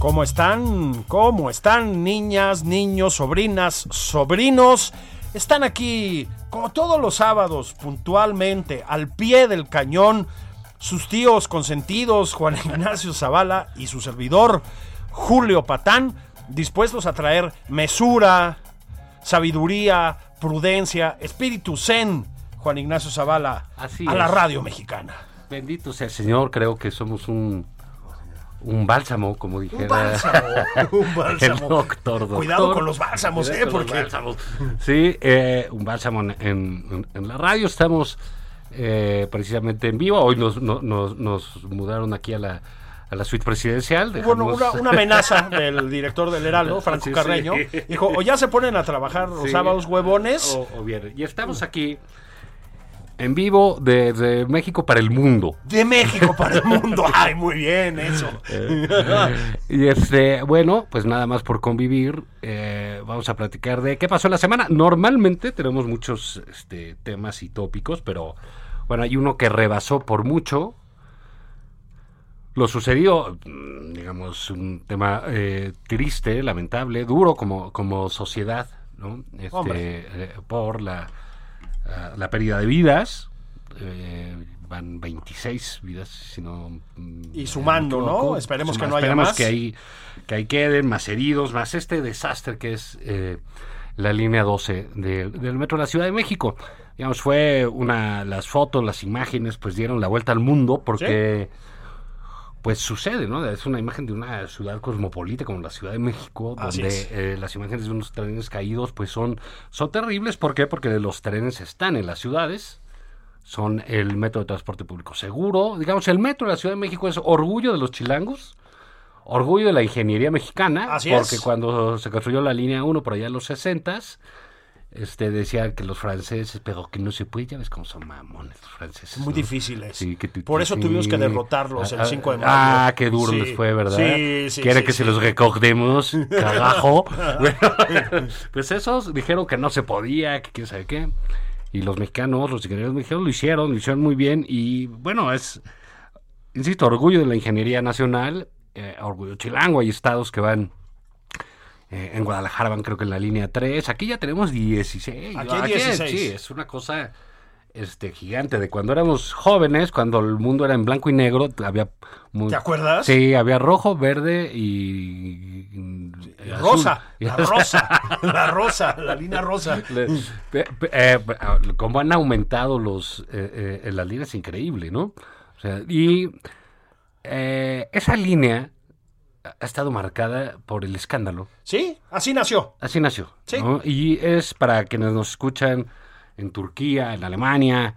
¿Cómo están? ¿Cómo están niñas, niños, sobrinas, sobrinos? Están aquí como todos los sábados, puntualmente, al pie del cañón, sus tíos consentidos, Juan Ignacio Zavala y su servidor, Julio Patán, dispuestos a traer mesura, sabiduría, prudencia, espíritu zen, Juan Ignacio Zavala, Así a la es. radio mexicana. Bendito sea el Señor, creo que somos un, un bálsamo, como dijera Un bálsamo, un bálsamo. el doctor, doctor. Cuidado con los bálsamos, Cuidado ¿eh? Porque bálsamos. Sí, eh, un bálsamo en, en- en la radio. Estamos eh, precisamente en vivo. Hoy nos, no- nos, nos mudaron aquí a la, a la suite presidencial. Bueno, Dejamos- una, una amenaza del director del Heraldo, Franco Sí, sí. Carreño. Dijo, o ya se ponen a trabajar los Sí. sábados huevones. O, o bien. Y estamos aquí en vivo desde México para el mundo. De México para el mundo. Ay, muy bien, eso. Y este, bueno, pues nada más por convivir, eh, vamos a platicar de qué pasó en la semana. Normalmente tenemos muchos este, temas y tópicos, pero bueno, hay uno que rebasó por mucho. Lo sucedió, mm, digamos, un tema eh, triste, lamentable, duro como, como sociedad, ¿no? Este, eh, por la, la pérdida de vidas. eh, van 26 vidas, si no. mm, Y sumando, ¿no? Esperemos que no haya esperemos más. que ahí, que ahí queden más heridos, más este desastre que es eh, la línea 12 de- del metro de la Ciudad de México. Digamos, fue una. Las fotos, las imágenes, pues dieron la vuelta al mundo porque. Pues sucede, ¿no? Es una imagen de una ciudad cosmopolita como la Ciudad de México, donde eh, las imágenes de unos trenes caídos pues son, son terribles. ¿Por qué? Porque los trenes están en las ciudades, son el método de transporte público seguro. Digamos, el metro de la Ciudad de México es orgullo de los chilangos, orgullo de la ingeniería mexicana, Así porque es. cuando se construyó la línea 1 por allá en los 60s, este, decían que los franceses, pero que no se puede, ya ves cómo son mamones los franceses. Muy ¿no? difíciles. Sí, que tu- Por eso sí. tuvimos que derrotarlos el Ah, 5 de mayo. Ah, qué duro Sí, les fue, ¿verdad? Sí, sí. Quieren sí, que se los recordemos, carajo. Bueno, pues esos dijeron que no se podía, que quién sabe qué. Y los mexicanos, los ingenieros mexicanos lo hicieron, lo hicieron muy bien. Y bueno, es, insisto, orgullo de la ingeniería nacional, eh, orgullo chilango. Hay estados que van. Eh, en Guadalajara van creo que en la línea 3. Aquí ya tenemos 16. Aquí hay 16. Sí, es una cosa este gigante de cuando éramos jóvenes, cuando el mundo era en blanco y negro, había muy- ¿Te acuerdas? Sí, había rojo, verde y, y- y azul. Rosa, la rosa, la rosa, la línea rosa. Le- pe- pe- eh, ah, cómo han aumentado los eh, eh, las líneas increíble, ¿no? O sea, y eh, esa línea ha estado marcada por el escándalo. Sí, así nació. Así nació. Sí. ¿no? Y es para quienes nos escuchan en Turquía, en Alemania.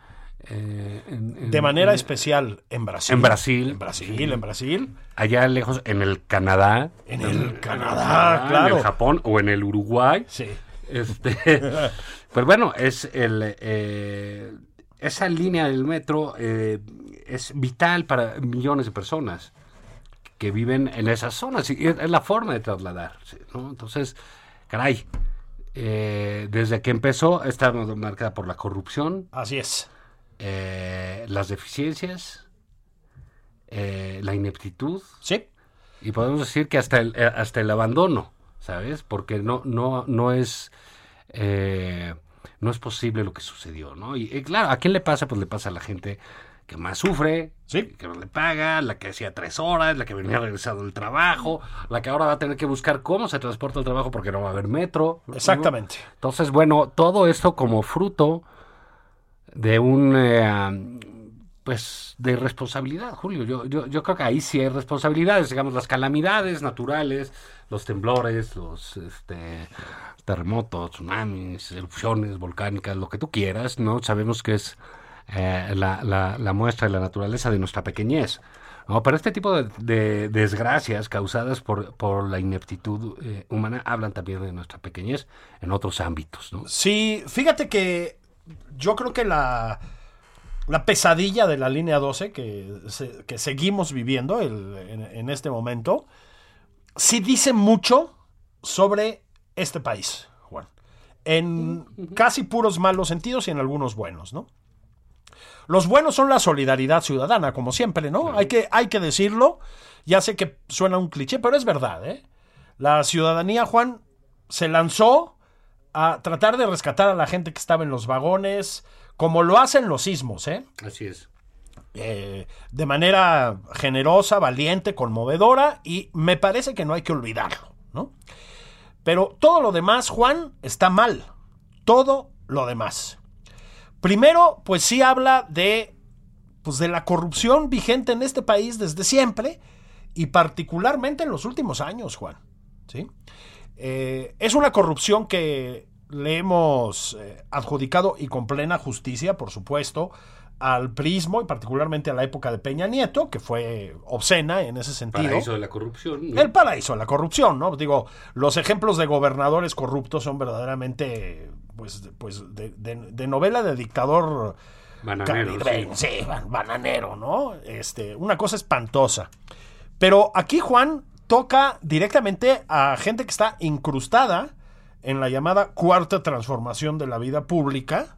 eh, en- en- De manera en- especial en Brasil. En Brasil. En Brasil, en Brasil. Allá lejos, en el Canadá. En el Canadá, en claro. el Japón o en el Uruguay. Sí. Este, pues bueno, es el, eh, esa línea del metro eh, es vital para millones de personas que viven en esas zonas y es, es la forma de trasladar. ¿no? Entonces, caray, eh, desde que empezó está marcada por la corrupción, Así es. eh, las deficiencias, eh, la ineptitud Sí. y podemos decir que hasta el, hasta el abandono, ¿sabes? Porque no, no, no es no es posible lo que sucedió, ¿no? Y claro, ¿a quién le pasa? Pues le pasa a la gente que más sufre, Sí. que no le paga, la que hacía tres horas, la que venía regresado del trabajo, la que ahora va a tener que buscar cómo se transporta al trabajo porque no va a haber metro. ¿no? Exactamente. Entonces, bueno, todo esto como fruto de un, eh, pues, de responsabilidad, Julio. Yo, yo, yo creo que ahí sí hay responsabilidades, digamos, las calamidades naturales, los temblores, los este, terremotos, tsunamis, erupciones volcánicas, lo que tú quieras, ¿no? Sabemos que es eh, la, la- la muestra de la naturaleza de nuestra pequeñez. ¿no? Pero este tipo de, de desgracias causadas por, por la ineptitud eh, humana hablan también de nuestra pequeñez en otros ámbitos, ¿no? Sí, fíjate que yo creo que la, la pesadilla de la línea 12 que, se- que seguimos viviendo el- en, en este momento, sí dice mucho sobre este país, Juan. En casi puros malos sentidos y en algunos buenos, ¿no? Los buenos son la solidaridad ciudadana, como siempre, ¿no? Hay, que, hay que decirlo. Ya sé que suena un cliché, pero es verdad, ¿eh? La ciudadanía, Juan, se lanzó a tratar de rescatar a la gente que estaba en los vagones, como lo hacen los sismos, ¿eh? Así es. Eh, de manera generosa, valiente, conmovedora, y me parece que no hay que olvidarlo, ¿no? Pero todo lo demás, Juan, está mal. Todo lo demás. Primero, pues sí habla de, pues de la corrupción vigente en este país desde siempre y particularmente en los últimos años, Juan. ¿sí? Eh, es una corrupción que le hemos eh, adjudicado y con plena justicia, por supuesto, al prismo y particularmente a la época de Peña Nieto, que fue obscena en ese sentido. Paraíso de la corrupción. ¿no? El paraíso de la corrupción, ¿no? Digo, los ejemplos de gobernadores corruptos son verdaderamente, pues, de- pues de, de- de novela de dictador Bananero, sí. sí, ban- bananero, ¿no? Este, una cosa espantosa. Pero aquí Juan toca directamente a gente que está incrustada en la llamada cuarta transformación de la vida pública.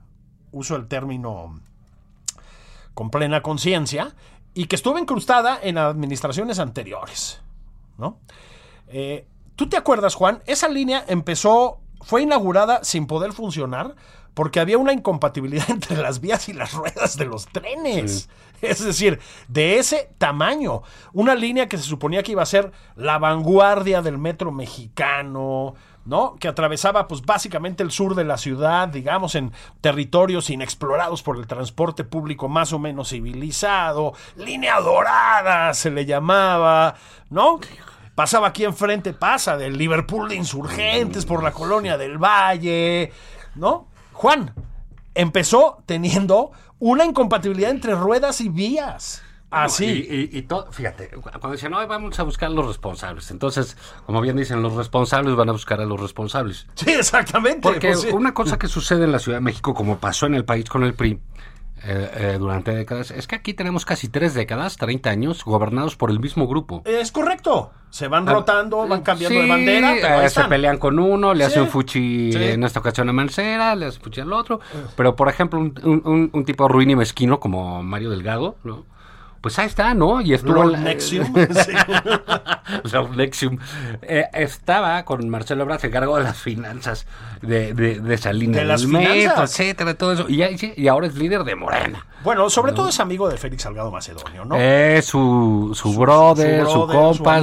Uso el término con plena conciencia. Y que estuvo incrustada en administraciones anteriores. ¿no? Eh, ¿Tú te acuerdas, Juan? Esa línea empezó, fue inaugurada sin poder funcionar porque había una incompatibilidad entre las vías y las ruedas de los trenes. Es decir, de ese tamaño. Una línea que se suponía que iba a ser la vanguardia del metro mexicano, ¿no? Que atravesaba, pues, básicamente el sur de la ciudad, digamos, en territorios inexplorados por el transporte público más o menos civilizado. Línea dorada se le llamaba, ¿no? Pasaba aquí enfrente, pasa del Liverpool de Insurgentes por la colonia del Valle, ¿no? Juan, empezó teniendo una incompatibilidad entre ruedas y vías. Así. Y, y- y todo, fíjate, cu- cuando dicen, no, vamos a buscar a los responsables. Entonces, como bien dicen, los responsables van a buscar a los responsables. Sí, exactamente. Porque pues sí. una cosa que sucede en la Ciudad de México, como pasó en el país con el PRI eh, eh, durante décadas, es que aquí tenemos casi tres décadas, 30 años, gobernados por el mismo grupo. Es correcto. Se van rotando, van cambiando de Sí, bandera, pero ahí eh, se están. pelean con uno, le Sí. hacen fuchi Sí. en esta ocasión a Mancera, le hacen fuchi al otro. Pero, por ejemplo, un, un- un- un tipo ruin y mezquino como Mario Delgado, ¿no? Pues ahí está, ¿no? Y estuvo... Nexium. Nexium. Eh, estaba con Marcelo Ebrard a cargo de las finanzas de, de, de esa línea De las metro, finanzas. etcétera, todo eso. Y, y ahora es líder de Morena. Bueno, sobre todo es amigo de Félix Salgado Macedonio, ¿no? Es su, su, brother, su su, brother, su compa,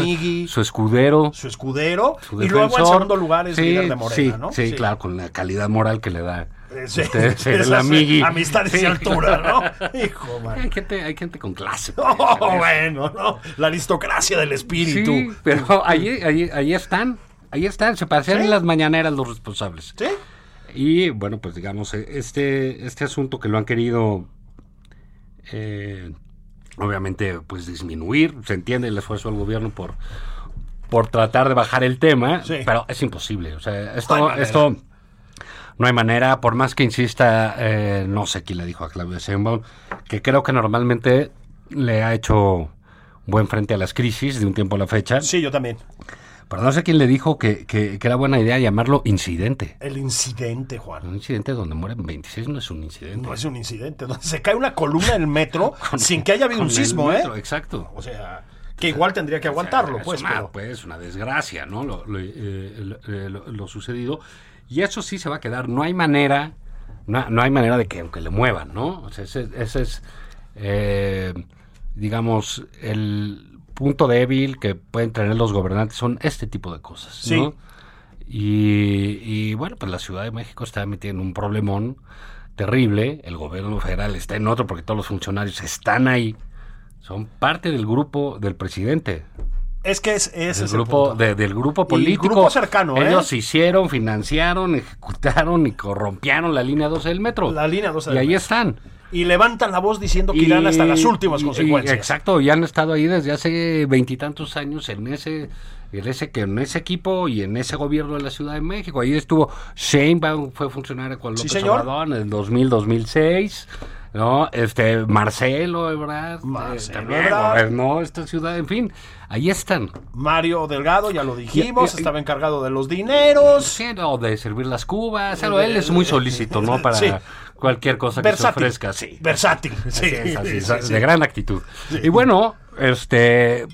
su escudero. Su escudero. y luego en segundo lugar es Sí, líder de Morena, sí, ¿no? Sí, claro, con la calidad moral que le da. Sí. ser el amigui. Amistades Sí. y altura, ¿no? Hijo, man. Hay gente, hay gente con clase. Oh, bueno, ¿no? La aristocracia del espíritu. Sí, pero ahí, ahí, ahí están. Ahí están, se pasean Sí. en las mañaneras los responsables. ¿Sí? Y bueno, pues digamos, eh, este, este asunto que lo han querido, eh, obviamente, pues disminuir, se entiende el esfuerzo del gobierno por, por tratar de bajar el tema, Sí. pero es imposible. O sea, esto, esto no hay manera, por más que insista, eh, no sé quién le dijo a Claudia Sheinbaum, que creo que normalmente le ha hecho buen frente a las crisis de un tiempo a la fecha. Sí, yo también. Pero no sé quién le dijo que, que- que era buena idea llamarlo incidente. El incidente, Juan. Un incidente donde mueren 26 no es un incidente. No es un incidente, donde se cae una columna del metro sin que haya habido un el sismo, metro, ¿eh? Exacto. O sea, que igual tendría que aguantarlo, Es pues. una, pero- pues, una desgracia, ¿no? Lo, eh, lo- eh, lo- lo sucedido. Y eso sí se va a quedar. No hay manera, no, no hay manera de que aunque le muevan, ¿no? O sea, ese, ese es, eh, digamos, el punto débil que pueden tener los gobernantes son este tipo de cosas, Sí. ¿no? Y, y, bueno, pues la Ciudad de México está metida en un problemón terrible. El gobierno federal está en otro porque todos los funcionarios están ahí. Son parte del grupo del presidente. Es que es, es el grupo, punto. de- del grupo Y político. grupo cercano, ¿eh? Ellos hicieron, financiaron, ejecutaron y corrompieron la línea 12 del metro. La línea 12 Y del ahí metro. están. Y levantan la voz diciendo que irán hasta las últimas y- consecuencias. exacto, y han estado ahí desde hace veintitantos años en ese, en ese que en ese equipo y en ese gobierno de la Ciudad de México. Ahí estuvo Sheinbaum, fue funcionario con Sí, López. Obrador en el 2000-2006. ¿no? Este, Marcelo Ebrard, eh, Marcelo también Ebrard. gobernó esta ciudad, en fin, ahí están. Mario Delgado, ya lo dijimos, Y- y- estaba encargado de los dineros. Sí, no, de servir las cubas, algo, él es muy solícito, ¿no? Para Sí. Cualquier cosa que Versátil. se ofrezca, sí. Versátil. Sí, Así es, así es, sí, sí. de gran actitud. Y bueno, este,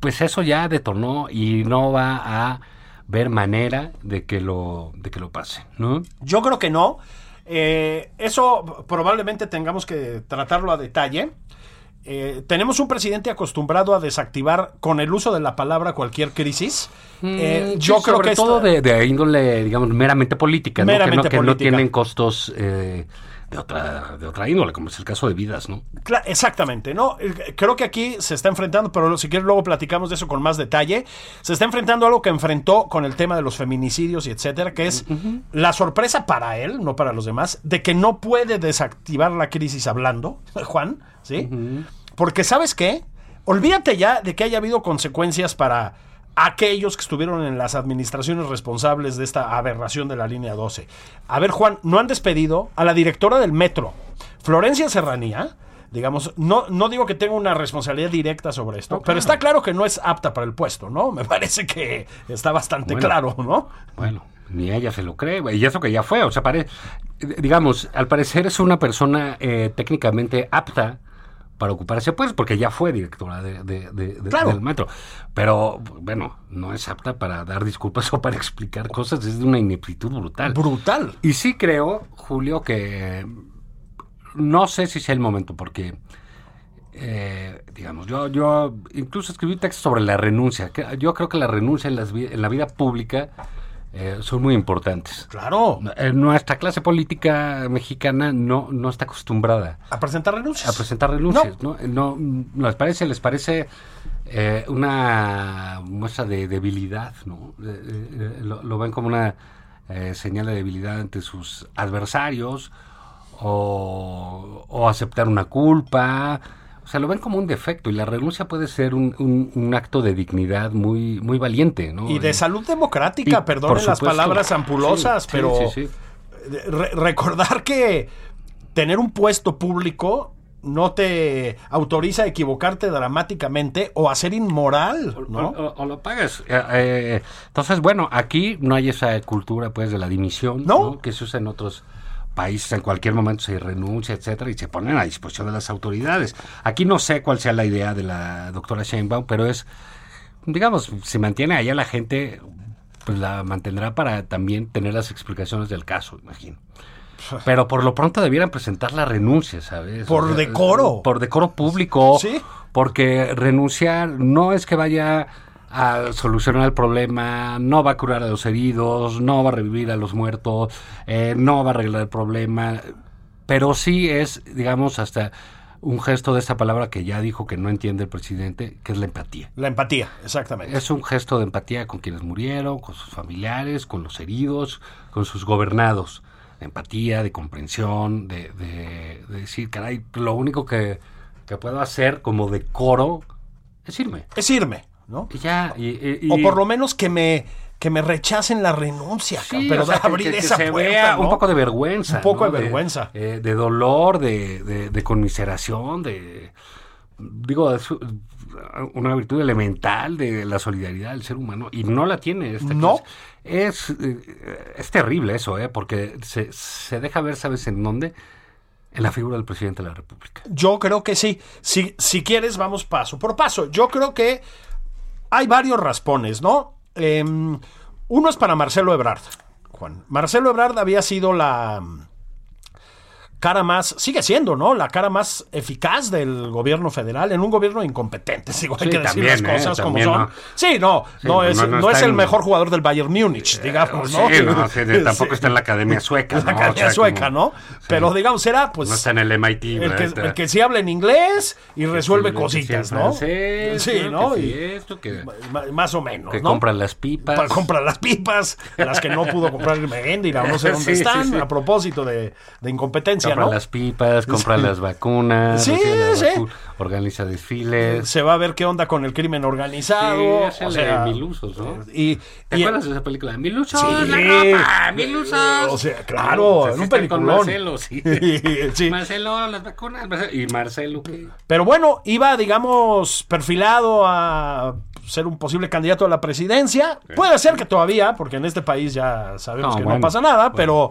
pues eso ya detonó y no va a ver manera de que lo, de que lo pase, ¿no? Yo creo que no. Eh, eso probablemente tengamos que tratarlo a detalle. Eh, tenemos un presidente acostumbrado a desactivar con el uso de la palabra cualquier crisis. Eh, Mm, yo sí, creo sobre que todo esta- de, de índole, digamos, meramente política, ¿no? Que no, que no política. tienen costos eh, de otra, de otra índole, como es el caso de vidas, ¿no? Cla- Exactamente, ¿no? Eh, Creo que aquí se está enfrentando, pero si quieres luego platicamos de eso con más detalle. Se está enfrentando a algo que enfrentó con el tema de los feminicidios y etcétera, que es la sorpresa para él, no para los demás, de que no puede desactivar la crisis hablando, Juan, ¿sí? Porque ¿sabes qué? Olvídate ya de que haya habido consecuencias para aquellos que estuvieron en las administraciones responsables de esta aberración de la línea 12. A ver, Juan, no han despedido a la directora del metro, Florencia Serranía. Digamos, no, no digo que tenga una responsabilidad directa sobre esto, pero está claro que no es apta para el puesto, ¿no? Me parece que está bastante Bueno. claro, ¿no? Bueno, ni ella se lo cree, y eso que ya fue, o sea, pare- digamos, al parecer es una persona eh, técnicamente apta para ocupar ese puesto, porque ya fue directora de, de- de- de- Claro. del metro. Pero, bueno, no es apta para dar disculpas o para explicar cosas, es de una ineptitud brutal. Brutal. Y sí creo, Julio, que no sé si sea el momento, porque, eh, digamos, yo, yo incluso escribí un texto sobre la renuncia. Yo creo que la renuncia en, las en la vida pública eh, son muy importantes. Claro. Eh, nuestra clase política mexicana no, no está acostumbrada A presentar renuncias. a presentar renuncias, ¿no? No, no les parece, les parece eh, una muestra de debilidad, ¿no? Eh, eh, eh, lo, lo ven como una eh, señal de debilidad ante sus adversarios o, o aceptar una culpa. O sea, lo ven como un defecto y la renuncia puede ser un, un- un acto de dignidad muy, muy valiente, ¿no? Y de Eh, salud democrática, por las palabras ampulosas, sí, pero sí, sí. re- recordar que tener un puesto público no te autoriza a equivocarte dramáticamente o a ser inmoral, ¿no? O, o- o lo pagas. Eh, eh, entonces, bueno, aquí no hay esa cultura pues de la dimisión No. ¿no? que se usa en otros países. En cualquier momento se renuncia, etcétera, y se ponen a disposición de las autoridades. Aquí no sé cuál sea la idea de la doctora Sheinbaum, pero es, digamos, se mantiene allá la gente, pues la mantendrá para también tener las explicaciones del caso, imagino. Pero por lo pronto debieran presentar la renuncia, ¿sabes? Por decoro. Por decoro público. Sí. Porque renunciar no es que vaya a solucionar el problema, no va a curar a los heridos, no va a revivir a los muertos, eh, no va a arreglar el problema, pero sí es, digamos, hasta un gesto de esta palabra que ya dijo que no entiende el presidente, que es la empatía. La empatía, exactamente. Es un gesto de empatía con quienes murieron, con sus familiares, con los heridos, con sus gobernados. De empatía, de comprensión, de, de- de decir, caray, lo único que, que puedo hacer como decoro es irme. Es irme. ¿No? Ya, y- y- y- O por lo menos que me, que me rechacen la renuncia, Sí, pero o sea, de abrir que, que esa se puerta, vea ¿no? un poco de vergüenza. Un poco ¿no? de vergüenza. eh, de dolor, de, de- de conmiseración, de. Digo, es una virtud elemental de la solidaridad del ser humano y no la tiene esta No. clase. Es, eh, es terrible eso, ¿eh? porque se, se deja ver, ¿sabes en dónde? En la figura del presidente de la República. Yo creo que sí. Si, si quieres, vamos paso por paso. Yo creo que hay varios raspones, ¿no? Em, uno es para Marcelo Ebrard, Juan. Marcelo Ebrard había sido la cara más, sigue siendo, ¿no? La cara más eficaz del gobierno federal en un gobierno incompetente. Digo, hay Sí, que decir las ¿eh? cosas como son. ¿no? Sí, no, Sí, no, es, no no, es el en- mejor jugador del Bayern Múnich, digamos, ¿no? Sí, no, sí, tampoco está en la Academia Sueca. La Academia sea, Sueca, como- ¿no? Pero digamos, era pues No está en el MIT. el que, el que sí habla en inglés y resuelve cositas, ¿no? francés, sí, ¿no? Que Y- esto, que, más o menos, que compra las pipas. Para comprar las pipas, las que no pudo comprar el Meréndira, o no sé dónde están, a propósito de, de incompetencia, compra ¿no? las pipas, compra las vacunas, Sí, sí. vacu- organiza desfiles. Se va a ver qué onda con el crimen organizado. Sí, o sea, Mil Usos, ¿no? y, ¿Te y- acuerdas de esa película? Mil Usos, Sí. la ropa, Mil Usos. O sea, claro, en un están con peliculón. Marcelo, sí. Sí. Marcelo, las vacunas. Marcelo- Y Marcelo, ¿qué? Pero bueno, iba, digamos, perfilado a ser un posible candidato a la presidencia. Puede ser que todavía, porque en este país ya sabemos No, que no pasa nada, bueno. pero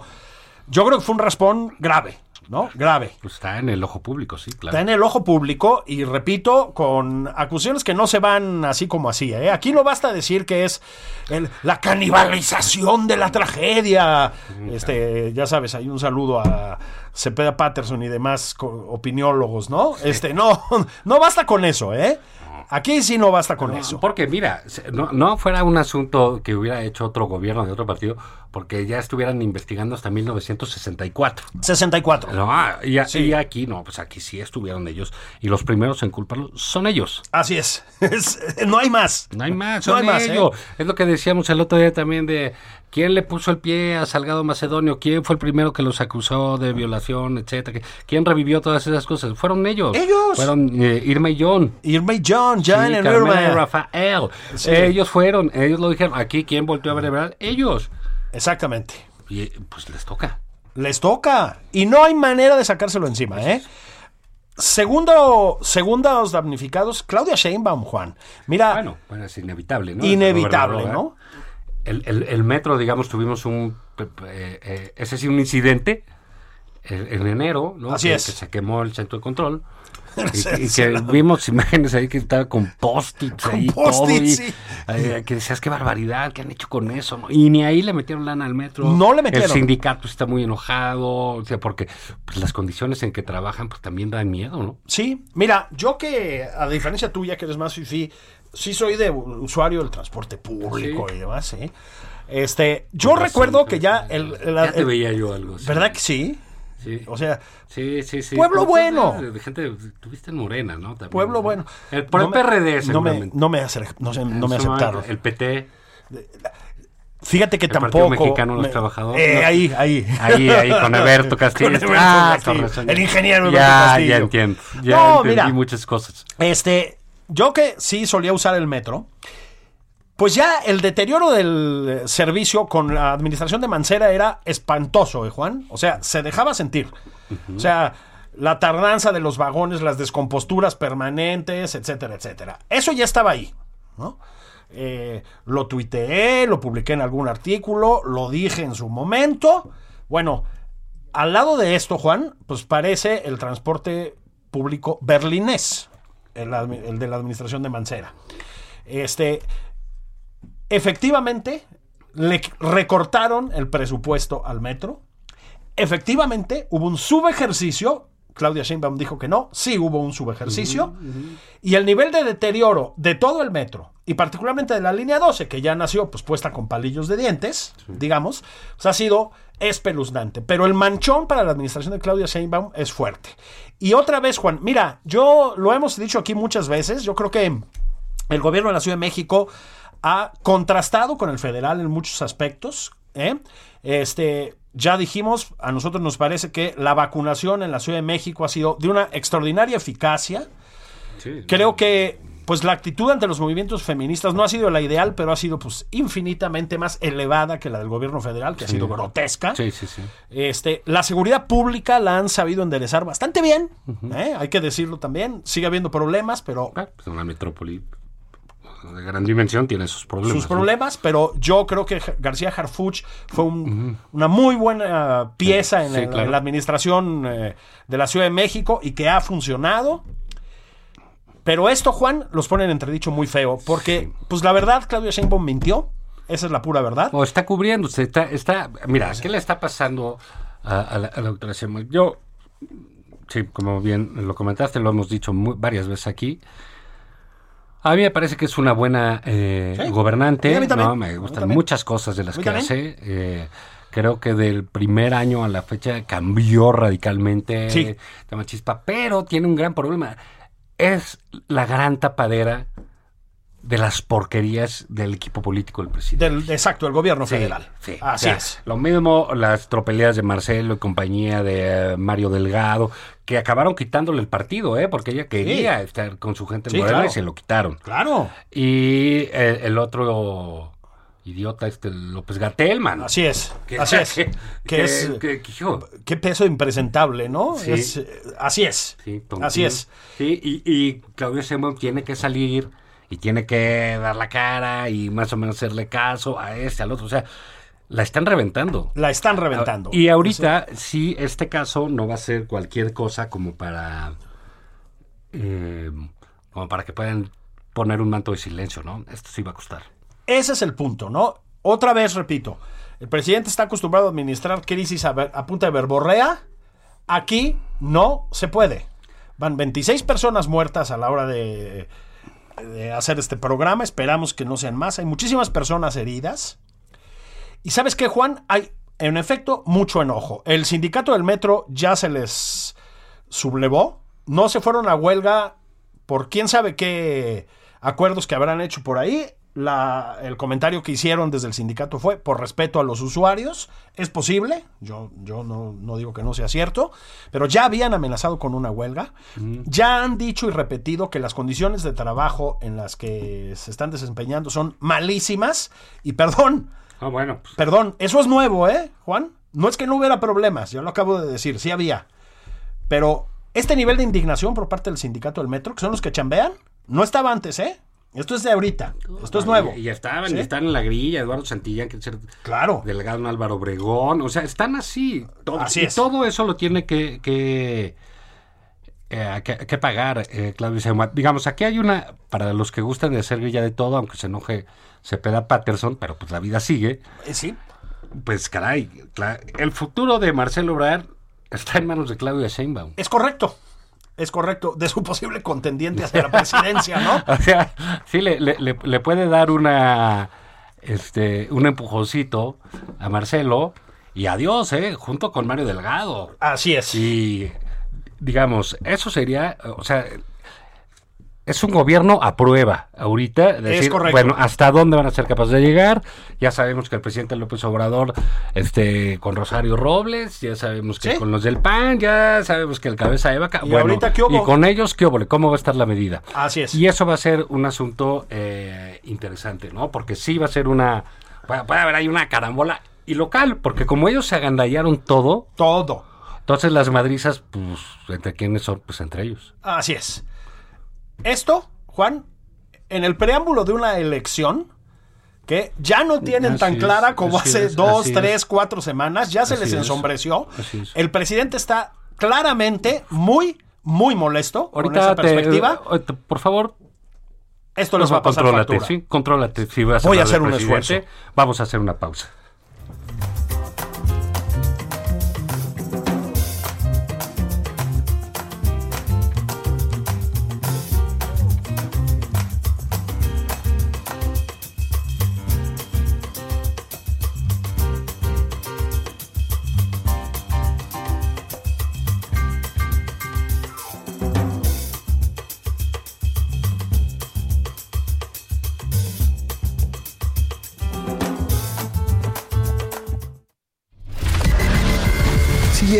yo creo que fue un raspón grave, ¿no? Grave. Pues está en el ojo público, sí, claro. Está en el ojo público y repito, con acusaciones que no se van así como así. ¿eh? Aquí no basta decir que es el- la canibalización de la tragedia. Este, ya sabes, hay un saludo a Cepeda Patterson y demás opiniólogos, ¿no? Este, no, no basta con eso, ¿eh? Aquí sí no basta con eso. Porque mira, no, no fuera un asunto que hubiera hecho otro gobierno de otro partido, porque ya estuvieran investigando hasta 1964. 64. No, y, Sí. y aquí no, pues aquí sí estuvieron ellos. Y los primeros en culparlo son ellos. Así es. Es- No hay más. No hay más, No son hay más, ¿eh? ellos. Es lo que decíamos el otro día también de quién le puso el pie a Salgado Macedonio, quién fue el primero que los acusó de violación, etcétera, quién revivió todas esas cosas. Fueron ellos. Ellos. Fueron eh, Irma y John. Irma y John, Jan Sí, y Irma. Rafael. Sí. Ellos fueron, ellos lo dijeron. Aquí, ¿quién volteó a ver, verdad? Ellos. Exactamente. Y pues les toca. Les toca. Y no hay manera de sacárselo encima, ¿eh? Segundo, segundos damnificados, Claudia Sheinbaum, Juan. Mira, Bueno, bueno, es inevitable, ¿no? inevitable, ¿no? El, el- el metro, digamos, tuvimos un, eh, eh, ese sí, un incidente en, en enero, ¿no? Así que, es. que se quemó el centro de control. Y, que- y que vimos imágenes ahí que estaba con post-its ahí, todo, post-its, y, sí. eh, que decías qué barbaridad, qué han hecho con eso, ¿no? Y ni ahí le metieron lana al metro. No le metieron. El sindicato está muy enojado, o sea, porque pues, las condiciones en que trabajan pues también dan miedo, ¿no? Sí, mira, yo que, a diferencia tuya, que eres más fifi, sí soy de usuario del transporte público Sí. y demás, ¿eh? Este, yo razón, recuerdo que ya el, el- ya te el- veía yo algo. ¿verdad que sí? Sí. O sea, Sí, sí, sí. Pueblo tú bueno. De, de gente, tuviste en Morena, ¿no? También, pueblo ¿no? bueno. El, por No el PRD, no me, no me, acer- no sé, no me En su aceptaron. El PT. Fíjate que El tampoco. Partido Mexicano los me- Trabajadores. Eh, ahí, ahí. Ahí, ahí, con Alberto Castillo. Con Ah, Castillo, con el ingeniero Alberto ya, Castillo. Ya entiendo. Ya No, entendí mira. muchas cosas. Este, yo que sí solía usar el metro, pues ya el deterioro del eh, servicio con la administración de Mancera era espantoso, ¿eh, Juan? O sea, se dejaba sentir. O sea, la tardanza de los vagones, las descomposturas permanentes, etcétera, etcétera. Eso ya estaba ahí, ¿no? Eh, lo tuiteé, lo publiqué en algún artículo, lo dije en su momento. Bueno, al lado de esto, Juan, pues parece el transporte público berlinés, el, de la administración de Mancera. Este, efectivamente, le recortaron el presupuesto al metro. Efectivamente, hubo un subejercicio. Claudia Sheinbaum dijo que no, sí hubo un subejercicio. Y el nivel de deterioro de todo el metro, y particularmente de la línea 12, que ya nació pues puesta con palillos de dientes, digamos, pues, ha sido espeluznante. Pero el manchón para la administración de Claudia Sheinbaum es fuerte. Y otra vez, Juan, mira, yo lo hemos dicho aquí muchas veces, yo creo que el gobierno de la Ciudad de México ha contrastado con el federal en muchos aspectos. ¿eh? Este, ya dijimos, a nosotros nos parece que la vacunación en la Ciudad de México ha sido de una extraordinaria eficacia. Creo que pues la actitud ante los movimientos feministas no ha sido la ideal, pero ha sido pues infinitamente más elevada que la del gobierno federal, que ha sido grotesca. Sí, sí, sí. Este, la seguridad pública la han sabido enderezar bastante bien, ¿eh? hay que decirlo también. Sigue habiendo problemas, pero Ah, pues una metrópoli de gran dimensión tiene sus problemas. sus ¿no? problemas, pero yo creo que García Harfuch fue un- una muy buena pieza en, Sí, el- claro. en la administración eh, de la Ciudad de México y que ha funcionado. Pero esto, Juan, los pone en entredicho muy feo, porque, pues la verdad, Claudio Sheinbaum mintió. Esa es la pura verdad. O está cubriéndose, está, está, mira, ¿qué le está pasando a, a la, a la doctora Sheinbaum? Yo, sí, como bien lo comentaste, lo hemos dicho varias veces aquí. A mí me parece que es una buena eh, Sí. gobernante. Sí. ¿no? Me gustan muchas cosas de las que hace. eh, creo que del primer año a la fecha cambió radicalmente Sí. tema chispa, pero tiene un gran problema. Es la gran tapadera de las porquerías del equipo político del presidente. Del, exacto, el gobierno federal. sí. Así O sea, es. Lo mismo las tropelías de Marcelo y compañía de eh, Mario Delgado, que acabaron quitándole el partido, ¿eh? porque ella quería estar con su gente en claro. y se lo quitaron. Claro. Y eh, el otro idiota, este López Gatel, man. Así es. Que- Así es. que- Que es. que- Qué peso impresentable, ¿no? Sí. Es, eh, así es. sí, así es. Sí, y, y Claudio Sheinbaum tiene que salir y tiene que dar la cara y más o menos hacerle caso a este, al otro. O sea, la están reventando. La están reventando. Y ahorita, sí, este caso no va a ser cualquier cosa como para. eh, como para que puedan poner un manto de silencio, ¿no? Esto sí va a costar. Ese es el punto, ¿no? Otra vez repito, el presidente está acostumbrado a administrar crisis a, ver- a punta de verborrea. Aquí no se puede. Van 26 personas muertas a la hora de, hacer este programa. Esperamos que no sean más. Hay muchísimas personas heridas. Y sabes qué, Juan, hay en efecto mucho enojo. El sindicato del metro ya se les sublevó. No se fueron a huelga por quién sabe qué acuerdos que habrán hecho por ahí. La- el comentario que hicieron desde el sindicato fue por respeto a los usuarios. Es posible, yo, yo no, no digo que no sea cierto, pero ya habían amenazado con una huelga. Ya han dicho y repetido que las condiciones de trabajo en las que se están desempeñando son malísimas. Y perdón, Ah, bueno, pues, Perdón, eso es nuevo, ¿eh, Juan? No es que no hubiera problemas, yo lo acabo de decir, sí había. Pero este nivel de indignación por parte del sindicato del metro, que son los que chambean, no estaba antes, ¿eh? Esto es de ahorita, esto es nuevo. Y, estaban, ¿Sí? y están en la grilla, Eduardo Santillán, que es el Claro. delegado en Álvaro Obregón, o sea, están así. Todo, Así y es. todo eso lo tiene que, que, eh, que, que pagar eh, Claudio Sheinbaum. Digamos, aquí hay una, para los que gustan de hacer grilla de todo, aunque se enoje Cepeda Patterson, pero pues la vida sigue, Eh, sí, pues caray, el futuro de Marcelo Obrador está en manos de Claudia Sheinbaum. es correcto. Es correcto, de su posible contendiente hacia la presidencia, ¿no? O sea, sí le, le- le- puede dar una este un empujoncito a Marcelo y adiós, eh, junto con Mario Delgado. Así es. Y digamos, eso sería, o sea, es un gobierno a prueba ahorita. Decir, correcto. Bueno, ¿hasta dónde van a ser capaces de llegar? Ya sabemos que el presidente López Obrador, este, con Rosario Robles, ya sabemos que Sí. con los del PAN, ya sabemos que el cabeza de vaca. ¿Y bueno, ahorita qué y con ellos, ¿qué hubo? ¿Cómo va a estar la medida? Así es. Y eso va a ser un asunto eh, interesante, ¿no? Porque sí va a ser una. Puede, puede haber ahí una carambola y local, porque como ellos se agandallaron todo, Todo. entonces las madrizas, pues, ¿entre quiénes son? Pues entre ellos. Así es. Esto, Juan, en el preámbulo de una elección que ya no tienen Así tan es, clara como hace es, dos, tres, es. cuatro semanas, ya se Así les es, ensombreció. es. El presidente está claramente muy, muy molesto con esa Ahorita, te, perspectiva. ahorita, por favor, Esto les va a pasar contrólate, factura. ¿sí? Contrólate. Si vas Voy a hacer un presidente, esfuerzo. Vamos a hacer una pausa.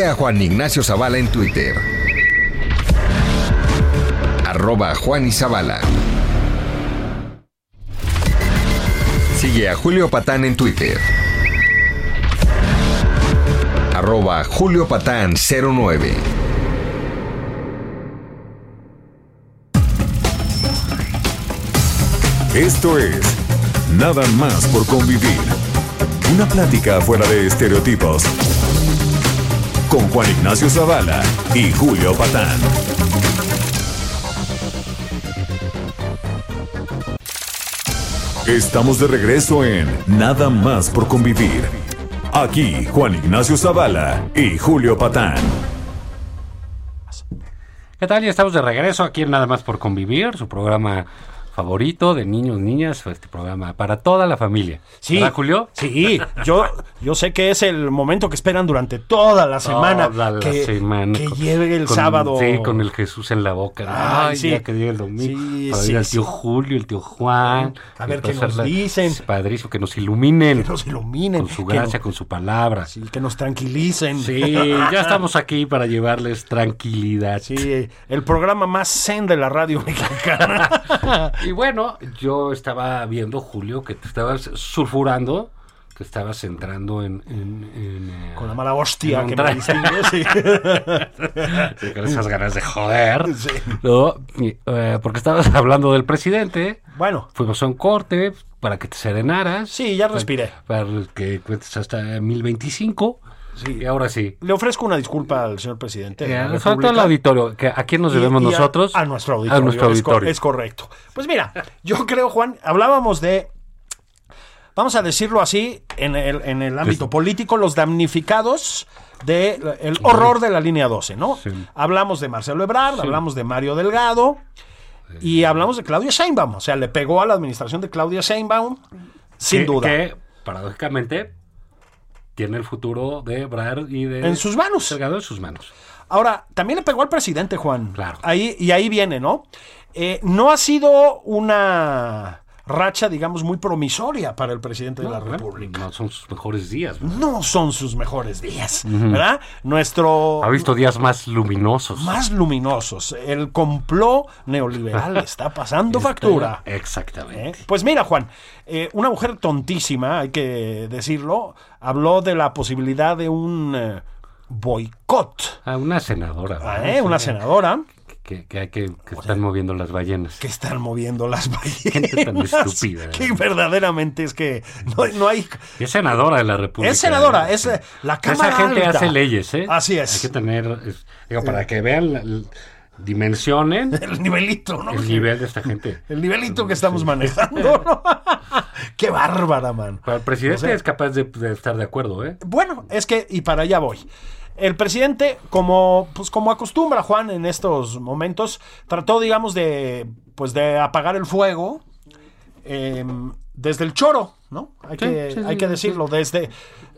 a Juan Ignacio Zavala en Twitter. Arroba Juan y Sigue a Julio Patán en Twitter. Arroba Julio Patán 09. Esto es Nada más por convivir. Una plática fuera de estereotipos. Con Juan Ignacio Zavala y Julio Patán. Estamos de regreso en Nada más por convivir. Aquí Juan Ignacio Zavala y Julio Patán. ¿Qué tal? Ya estamos de regreso aquí en Nada más por convivir, su programa favorito de niños, niñas, este programa para toda la familia. Sí, ¿Verdad, Julio? Sí, yo, yo sé que es el momento que esperan durante toda la semana. Toda la que, semana. que con- llegue el con- sábado. Sí, con el Jesús en la boca. Ay, Ay, sí. ya que llegue el domingo. Sí, para sí, ver al tío Julio, el tío Juan. A ver qué nos pasarla- dicen. Padrísimo, que nos iluminen. Que nos iluminen. Con su gracia, con su palabra. sí, que nos tranquilicen. Sí, ya estamos aquí para llevarles tranquilidad. Sí, el programa más zen de la radio mexicana. Y bueno, yo estaba viendo, Julio, que te estabas sulfurando, que estabas entrando en... en- en, eh, Con la mala hostia que me distingue, sí. Sí, con esas ganas de joder. Sí. ¿no? Y, eh, porque estabas hablando del presidente. Bueno, Fuimos a un corte para que te serenaras. sí, ya respiré. Para que cuentes hasta 1025. Sí. Y ahora sí. Le ofrezco una disculpa al señor presidente. Eh, todo República. auditorio. Que ¿A quién nos debemos y a- nosotros? A, nuestro auditorio. A nuestro es co- auditorio. Es, correcto. Pues mira, yo creo, Juan, hablábamos de. Vamos a decirlo así, en el, en el ámbito político, los damnificados del el horror de la línea 12, ¿no? Sí. Hablamos de Marcelo Ebrard, hablamos de Mario Delgado y hablamos de Claudia Sheinbaum. O sea, le pegó a la administración de Claudia Sheinbaum, sin que, duda. Que, paradójicamente, tiene el futuro de Ebrard y de... En sus manos. Delgado en sus manos. Ahora, también le pegó al presidente, Juan. Claro. Ahí, y ahí viene, ¿no? Eh, no ha sido una racha, digamos, muy promisoria para el presidente de la No, República. No son sus mejores días. ¿no? No son sus mejores días, ¿verdad? Nuestro... Ha visto días más luminosos. Más luminosos. El complot neoliberal está pasando factura. ¿eh? Exactamente. Pues mira, Juan, eh, una mujer tontísima, hay que decirlo, habló de la posibilidad de un eh, boicot. A una senadora. ¿verdad? ¿eh? Una senadora Que, que que, que están moviendo las ballenas. que están moviendo las Gente tan ballenas. estúpida. Que verdaderamente es que no, no hay. Es senadora de la República. Es senadora, ¿eh? es eh, la Cámara Esa gente Alta. hace leyes, ¿eh? Así es. Hay que tener, es- digo, para que vean, la- la- dimensionen El nivelito, ¿no? el nivel de esta gente. El nivelito que estamos manejando. ¿no? Qué bárbara, man. Pero el presidente O sea- es capaz de, de estar de acuerdo, ¿eh? Bueno, es que, y para allá voy. El presidente, como, pues como acostumbra Juan en estos momentos, trató, digamos, de, pues de apagar el fuego eh, desde el choro, ¿no? Hay, Sí, que, sí, sí, hay que decirlo, desde...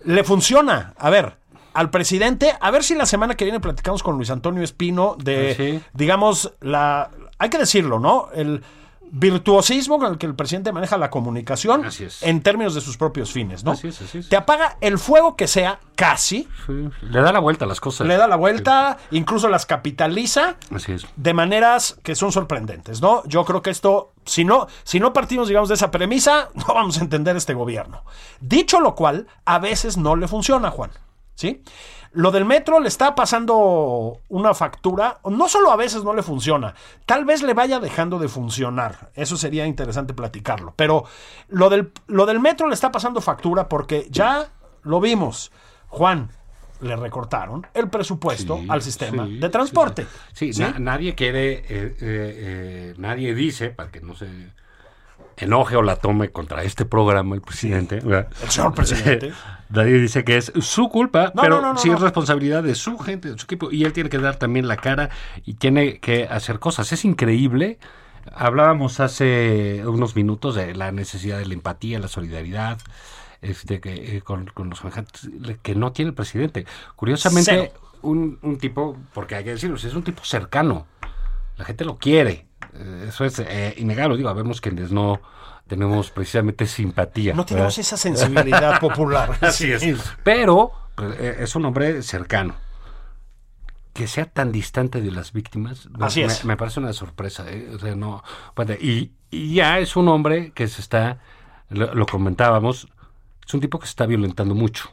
Le funciona. A ver, al presidente, a ver si la semana que viene platicamos con Luis Antonio Espino de, Ah, digamos, la... Hay que decirlo, ¿no? El virtuosismo con el que el presidente maneja la comunicación en términos de sus propios fines, ¿no? Así es, así es. Te apaga el fuego que sea, casi, Sí, Le da la vuelta a las cosas. le da la vuelta, incluso las capitaliza Así es. de maneras que son sorprendentes, ¿no? Yo creo que esto, si no, si no partimos, digamos, de esa premisa, no vamos a entender este gobierno. Dicho lo cual, a veces no le funciona, Juan, ¿sí? Lo del metro le está pasando una factura, no solo a veces no le funciona, tal vez le vaya dejando de funcionar, eso sería interesante platicarlo, pero lo del, lo del metro le está pasando factura porque ya lo vimos, Juan, le recortaron el presupuesto Sí, al sistema sí, de transporte. Sí, ¿sí? na- nadie quiere, eh, eh, eh, nadie dice, para que no se enoje o la tome contra este programa el presidente. ¿verdad? El señor presidente. Nadie dice que es su culpa, No, pero no, sí es responsabilidad de su gente, de su equipo, y él tiene que dar también la cara y tiene que hacer cosas. Es increíble. Hablábamos hace unos minutos de la necesidad de la empatía, la solidaridad, este, que, eh, con, con los semejantes, que no tiene el presidente. Curiosamente, un, un tipo, porque hay que decirlo, es un tipo cercano. La gente lo quiere. Eh, Eso es eh, innegable. Digo, vemos quienes no tenemos precisamente simpatía. No tenemos ¿verdad? esa sensibilidad popular. Así es. Pero pues, eh, es un hombre cercano. Que sea tan distante de las víctimas, Así me, es. me parece una sorpresa. ¿eh? O sea, no, y, y ya es un hombre que se está lo, lo comentábamos, es un tipo que se está violentando mucho.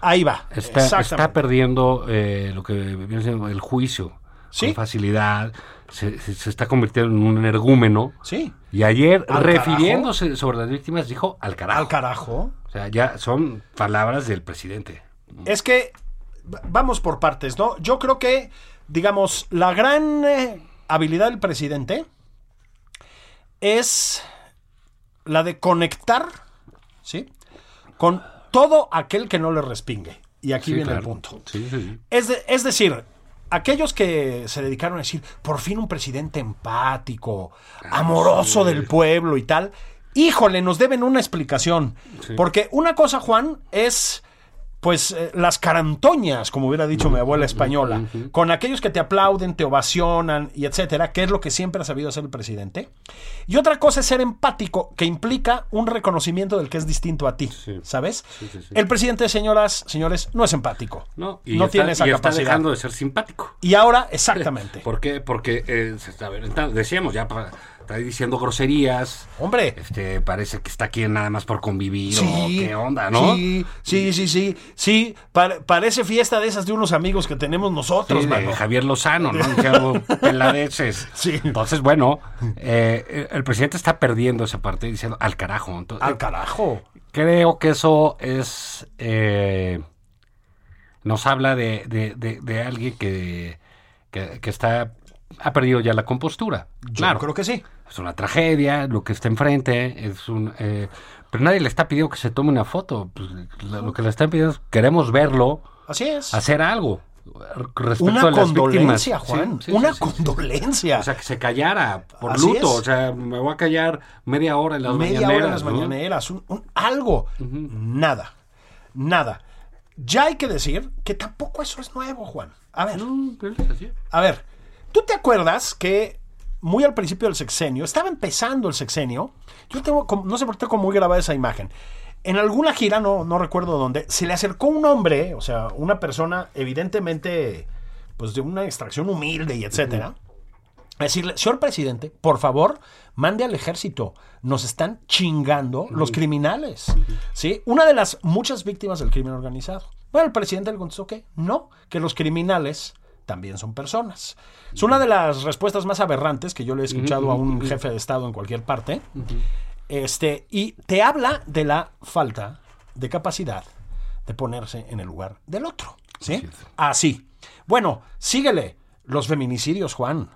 Ahí va. Está, está perdiendo eh, lo que viene siendo el juicio Sí. con facilidad. Se, está convirtiendo en un energúmeno. Sí. Y ayer, refiriéndose sobre las víctimas, dijo al carajo. Al carajo. O sea, ya son palabras del presidente. Es que vamos por partes, ¿no? Yo creo que, digamos, la gran eh, habilidad del presidente es la de conectar, ¿sí? Con todo aquel que no le respingue. Y aquí Sí, viene el punto. Sí, sí, sí. Es, de- es decir, aquellos que se dedicaron a decir, por fin un presidente empático, amoroso del pueblo y tal, híjole, nos deben una explicación. Porque una cosa, Juan, es pues eh, las carantoñas, como hubiera dicho mi abuela española, con aquellos que te aplauden, te ovacionan y etcétera, que es lo que siempre ha sabido hacer el presidente. Y otra cosa es ser empático, que implica un reconocimiento del que es distinto a ti, ¿sabes? sí, sí. El presidente, señoras, señores, no es empático. No, y no está, tiene esa y está capacidad. dejando de ser simpático. Y ahora, exactamente. ¿Por qué? Porque eh, está. Decíamos, ya pa- está diciendo groserías. Hombre. Este, parece que está aquí nada más por convivir. o qué onda, ¿no? Sí, sí, sí, sí. Sí, pa- parece fiesta de esas de unos amigos que tenemos nosotros, Sí, de mano. Javier Lozano, ¿no? Peladeces. Sí. Entonces, bueno, eh, el presidente está perdiendo esa parte diciendo al carajo. Entonces, Al carajo. Creo que eso es. eh, nos habla de, de- de- de alguien que, que, que está. ha perdido ya la compostura. Yo claro. creo que sí. Es una tragedia, lo que está enfrente, es un... eh, pero nadie le está pidiendo que se tome una foto. Pues, lo, que le están pidiendo es, queremos verlo, Así es. hacer algo respecto Una a las condolencia, víctimas. Juan. Sí, sí, una sí, condolencia. O sea, que se callara por Así luto. es. O sea, me voy a callar media hora en las Media mañaneras. hora en las ¿no? mañaneras. un- un- algo. Nada. Nada. Ya hay que decir que tampoco eso es nuevo, Juan. A ver. No, es así. A ver, ¿tú te acuerdas que muy al principio del sexenio, estaba empezando el sexenio, yo tengo, no sé por qué tengo muy grabada esa imagen, en alguna gira, no, no recuerdo dónde, se le acercó un hombre, o sea, una persona evidentemente, pues de una extracción humilde y etcétera, a decirle, señor presidente, por favor, mande al ejército. Nos están chingando los criminales. ¿Sí? Una de las muchas víctimas del crimen organizado. Bueno, el presidente le contestó que no, que los criminales también son personas. Es una de las respuestas más aberrantes que yo le he escuchado a un jefe de Estado en cualquier parte. Este, y te habla de la falta de capacidad de ponerse en el lugar del otro. ¿Sí? Así. Bueno, síguele. Los feminicidios, Juan.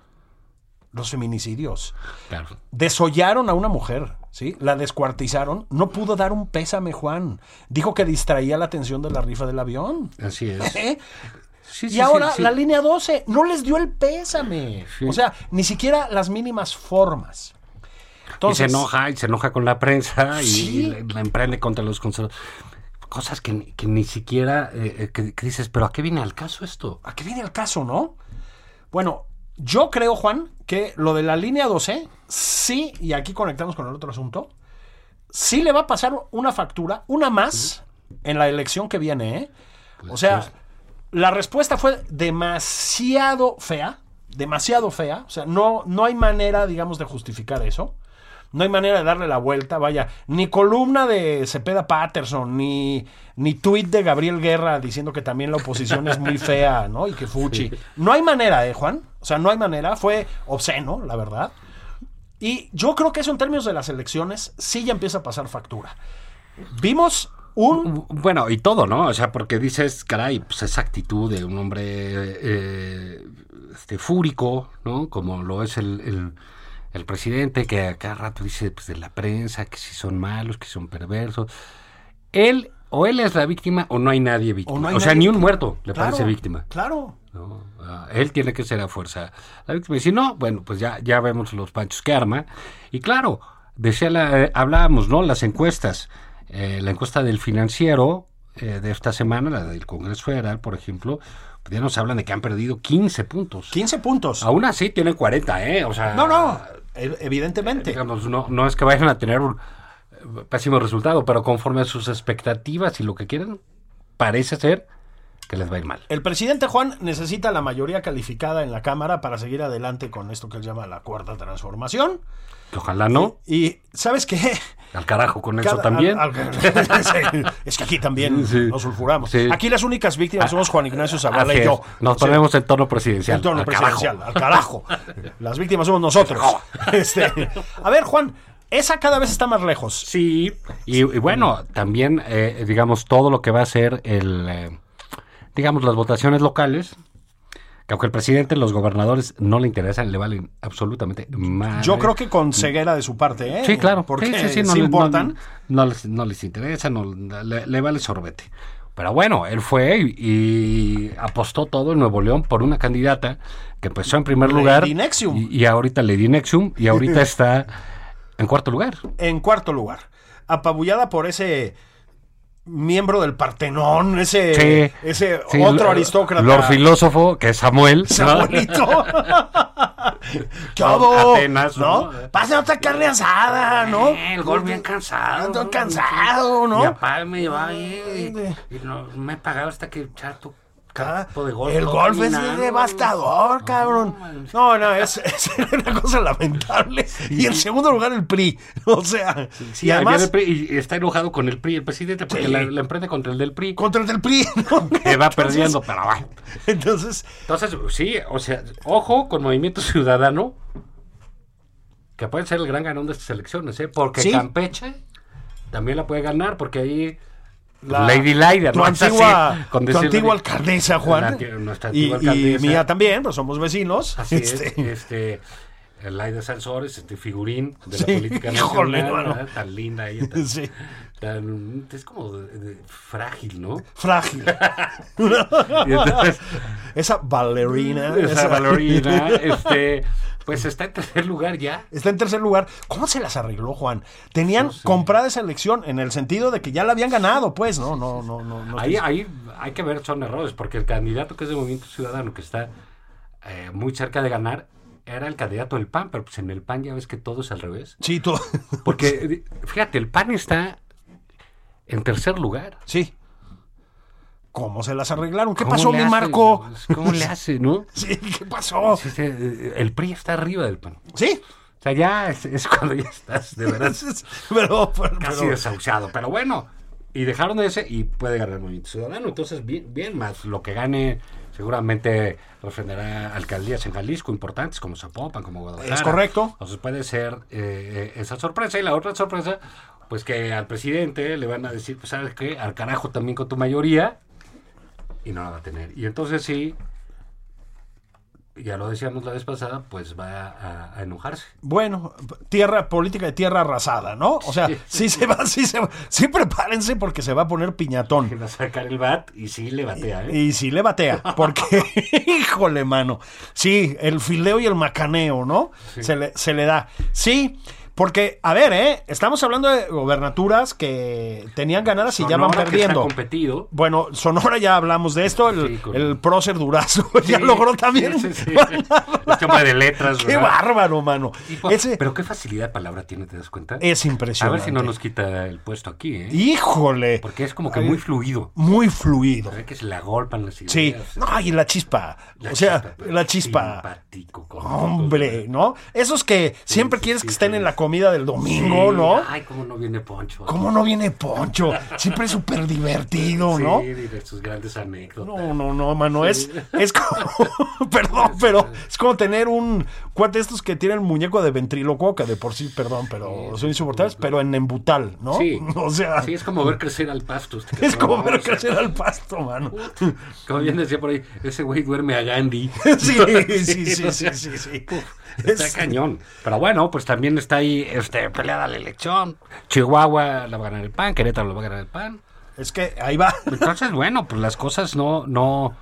Los feminicidios. Claro. Desollaron a una mujer, ¿sí? La descuartizaron. No pudo dar un pésame, Juan. Dijo que distraía la atención de la rifa del avión. Así es. ¿Eh? Sí, y sí, ahora sí, la línea 12 no les dio el pésame. O sea, ni siquiera las mínimas formas. y se enoja, y se enoja con la prensa y, la, emprende contra los conservadores. Cosas que, ni- que ni siquiera, eh, eh, que, que dices, pero ¿a qué viene al caso esto? ¿A qué viene el caso, no? Bueno, yo creo, Juan, que lo de la línea 12, sí, y aquí conectamos con el otro asunto, sí le va a pasar una factura, una más, en la elección que viene, ¿eh? O sea, la respuesta fue demasiado fea, demasiado fea, o sea, no, no hay manera, digamos, de justificar eso. No hay manera de darle la vuelta, vaya, ni columna de Cepeda Patterson, ni, ni tuit de Gabriel Guerra diciendo que también la oposición es muy fea, ¿no? Y que fuchi. No hay manera, ¿eh, Juan? O sea, no hay manera, fue obsceno, la verdad. Y yo creo que eso en términos de las elecciones sí ya empieza a pasar factura. Vimos un... Bueno, y todo, ¿no? O sea, porque dices, caray, pues esa actitud de un hombre eh, este, fúrico, ¿no? Como lo es el, el- el presidente, que a cada rato dice pues, de la prensa, que si son malos, que son perversos. Él, o él es la víctima, o no hay nadie víctima. O O, no hay sea, ni un muerto le Claro, parece víctima. Claro. ¿no? Ah, él tiene que ser a fuerza la víctima. Y si no, bueno, pues ya, ya vemos los panchos que arma. Y claro, decía la, eh, hablábamos, ¿no? Las encuestas. Eh, la encuesta del financiero eh, de esta semana, la del Congreso Federal, por ejemplo, ya nos hablan de que han perdido 15 puntos. 15 puntos. Aún así tienen 40, ¿eh? O sea, No, no, e- evidentemente. digamos, no, no es que vayan a tener un eh, pésimo resultado, pero conforme a sus expectativas y lo que quieren, parece ser que les va a ir mal. El presidente Juan necesita la mayoría calificada en la Cámara para seguir adelante con esto que él llama la cuarta transformación. Que ojalá no. Y, ¿sabes qué? Al carajo con eso Cada- también. al- al- sí, es que aquí también Sí. nos sulfuramos. Sí. Aquí las únicas víctimas somos Juan Ignacio Zavala y yo. Nos ponemos en tono presidencial. en torno Al carajo. presidencial, al carajo. Las víctimas somos nosotros. Este, a ver, Juan, esa cada vez está más lejos. Sí, y, y bueno, también, eh, digamos, todo lo que va a ser el, eh, digamos, las votaciones locales, aunque el presidente, los gobernadores no le interesan, le valen absolutamente más. Yo creo que con ceguera de su parte, ¿eh? Sí, claro. Porque sí, sí, no, le- importan. No, no les, no les interesa, no, le, le vale sorbete. Pero bueno, él fue y, apostó todo en Nuevo León por una candidata que empezó en primer Lady lugar. Nexium. Y, y ahorita Lady Nexium, y ahorita está en cuarto lugar. En cuarto lugar, apabullada por ese miembro del Partenón, ese, Sí, ese sí, otro aristócrata. Lord filósofo, que es Samuel. ¿no? Samuelito. ¿Qué hago? Apenas, ¿no? ¿no? Pasa otra carne asada, ¿no? Eh, el gol bien cansado. Ando ¿no? cansado, ¿no? Mi papá me llevaba ahí y, y no me pagaba hasta que echara de golf. el golf es devastador, cabrón. No, no, es, es una cosa lamentable. Y en segundo lugar, el PRI. O sea, Sí, y además, PRI y está enojado con el PRI, el presidente, porque la, la emprende contra el del PRI. contra el del PRI. ¿no? Que va Entonces- perdiendo, pero va. Entonces, Entonces, sí, o sea, ojo con Movimiento Ciudadano, que puede ser el gran ganón de estas elecciones, ¿eh? Porque. Campeche también la puede ganar, porque ahí la- Lady Laida, tu antigua, con tu antigua alcaldesa, Juan. La nuestra y, antigua y alcaldesa. mía también, pues somos vecinos. Así Este, es, este, Laida Sansores, este figurín de Sí, la política nacional. ¿verdad? tan linda ella, tan, Sí. tan- es como de- de frágil, ¿no? Frágil. Y entonces, Esa ballerina. esa ballerina, este, pues está en tercer lugar ya. Está en tercer lugar. ¿Cómo se las arregló, Juan? Tenían No sé. comprada esa elección en el sentido de que ya la habían ganado, pues, no, no, no, no. no Ahí, ahí hay que ver, son errores, porque el candidato que es de Movimiento Ciudadano, que está eh, muy cerca de ganar, era el candidato del PAN, pero pues en el PAN ya ves que todo es al revés. Sí, tú. Porque, fíjate, el PAN está en tercer lugar. Sí. ¿Cómo se las arreglaron? ¿Qué ¿Cómo pasó, mi? Marco? ¿Cómo le hace, no? Sí, ¿qué pasó? Sí, sí, el PRI está arriba del PAN. Sí. O sea, ya es, es cuando ya estás de verdad pero, pero- casi pero- desahuciado. Pero bueno, y dejaron de ese y puede ganar el Movimiento Ciudadano. Entonces, bien, bien más. Lo que gane seguramente refrendará alcaldías en Jalisco importantes como Zapopan, como Guadalajara. Es correcto. Entonces puede ser eh, eh, esa sorpresa. Y la otra sorpresa, pues que al presidente le van a decir, pues sabes qué, al carajo también con tu mayoría. Y no la va a tener. Y entonces sí, ya lo decíamos la vez pasada, pues va a, a enojarse. Bueno, tierra, política de tierra arrasada, ¿no? O sea, sí se va, sí se va. Sí, prepárense porque se va a poner piñatón. Va a sacar el bat y sí le batea, ¿eh? Y sí le batea, porque, híjole, mano. Sí, el fileo y el macaneo, ¿no? Se, le, se le da. Sí, porque, a ver, ¿eh? Estamos hablando de gobernaturas que tenían ganadas y ya van que perdiendo. está competido. Bueno, Sonora ya hablamos de esto, el, Sí, con- el prócer Durazo ya logró también. sí. Este hombre de letras, Qué ¿verdad? bárbaro, mano. Ese Pero qué facilidad de palabra tiene, ¿te das cuenta? es a impresionante. ver si no nos quita el puesto aquí, ¿eh? Híjole. Porque es como que muy fluido. Muy fluido. Ve que se le agolpan las ideas. Sí. No, y la chispa. La o sea, chispa, la chispa. Simpático. Hombre, ¿no? Esos que siempre quieres que estén en la comida del Sí, domingo, ¿no? Ay, cómo no viene Poncho. ¿Cómo no viene Poncho? Siempre es súper divertido, ¿no? Sí, de sus grandes anécdotas. No, no, no, mano, es, es como, perdón, pero es como tener un cuate de estos que tienen el muñeco de ventrílocuo, que de por sí, perdón, pero son insoportables, pero en embutal, ¿no? Sí. O sea, Sí, es como ver crecer al pasto. este es como ver crecer al pasto, mano. Como bien decía por ahí, ese güey duerme a Gandhi. Sí, sí, sí, sí, sí, sí. Está Es- cañón. Pero bueno, pues también está ahí este, peleada la elección. Chihuahua la va a ganar el PAN, Querétaro lo va a ganar el PAN. Es que ahí va. Entonces, bueno, pues las cosas no, no,